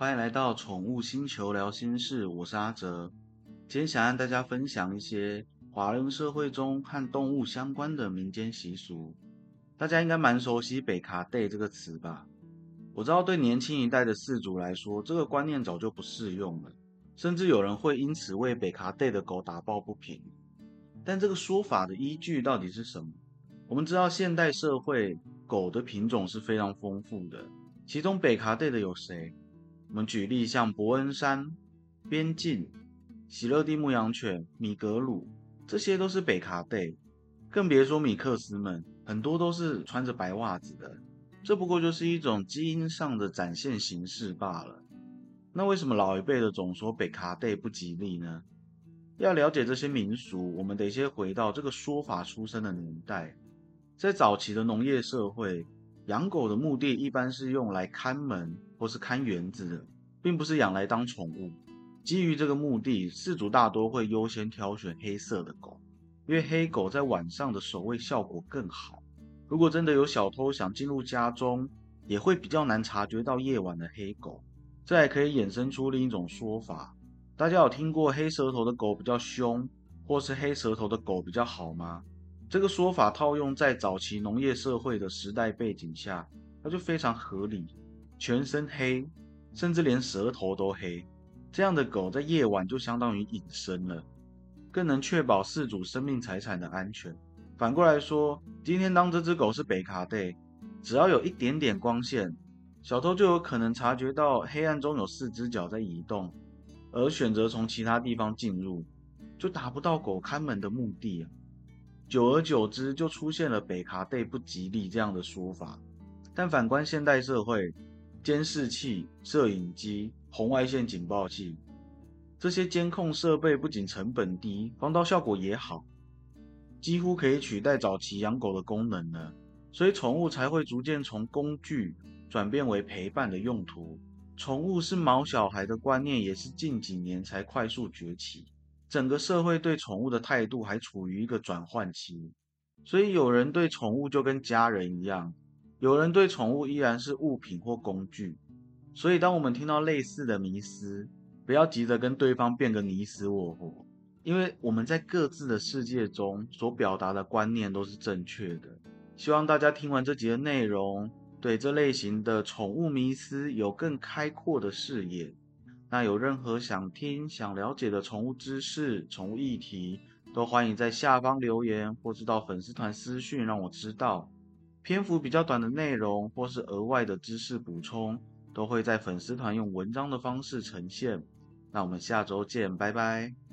欢迎来到宠物星球聊心事，我是阿哲。今天想跟大家分享一些华人社会中和动物相关的民间习俗。大家应该蛮熟悉“北卡 day” 这个词吧？我知道对年轻一代的饲主来说，这个观念早就不适用了，甚至有人会因此为北卡 day 的狗打抱不平。但这个说法的依据到底是什么？我们知道现代社会狗的品种是非常丰富的，其中北卡 day 的有谁？我们举例像伯恩山、边境、喜乐蒂牧羊犬、米格鲁，这些都是北卡 day，更别说米克斯们，很多都是穿着白袜子的。这不过就是一种基因上的展现形式罢了。那为什么老一辈的总说北卡 day 不吉利呢？要了解这些民俗，我们得先回到这个说法出生的年代。在早期的农业社会，养狗的目的一般是用来看门或是看园子的，并不是养来当宠物。基于这个目的，饲主大多会优先挑选黑色的狗，因为黑狗在晚上的守卫效果更好。如果真的有小偷想进入家中，也会比较难察觉到夜晚的黑狗。这还可以衍生出另一种说法。大家有听过黑舌头的狗比较凶，或是黑舌头的狗比较好吗？这个说法套用在早期农业社会的时代背景下，它就非常合理。全身黑，甚至连舌头都黑，这样的狗在夜晚就相当于隐身了，更能确保饲主生命财产的安全。反过来说，今天当这只狗是北卡 day，只要有一点点光线，小偷就有可能察觉到黑暗中有四只脚在移动。而选择从其他地方进入，就达不到狗看门的目的啊。久而久之，就出现了“北卡带不吉利”这样的说法。但反观现代社会，监视器、摄影机、红外线警报器这些监控设备不仅成本低，防盗效果也好，几乎可以取代早期养狗的功能了。所以宠物才会逐渐从工具转变为陪伴的用途。宠物是毛小孩的观念也是近几年才快速崛起，整个社会对宠物的态度还处于一个转换期，所以有人对宠物就跟家人一样，有人对宠物依然是物品或工具。所以当我们听到类似的迷思，不要急着跟对方变个你死我活，因为我们在各自的世界中所表达的观念都是正确的。希望大家听完这集的内容。对这类型的宠物迷思有更开阔的视野。那有任何想听、想了解的宠物知识、宠物议题，都欢迎在下方留言，或是到粉丝团私讯让我知道。篇幅比较短的内容，或是额外的知识补充，都会在粉丝团用文章的方式呈现。那我们下周见，拜拜。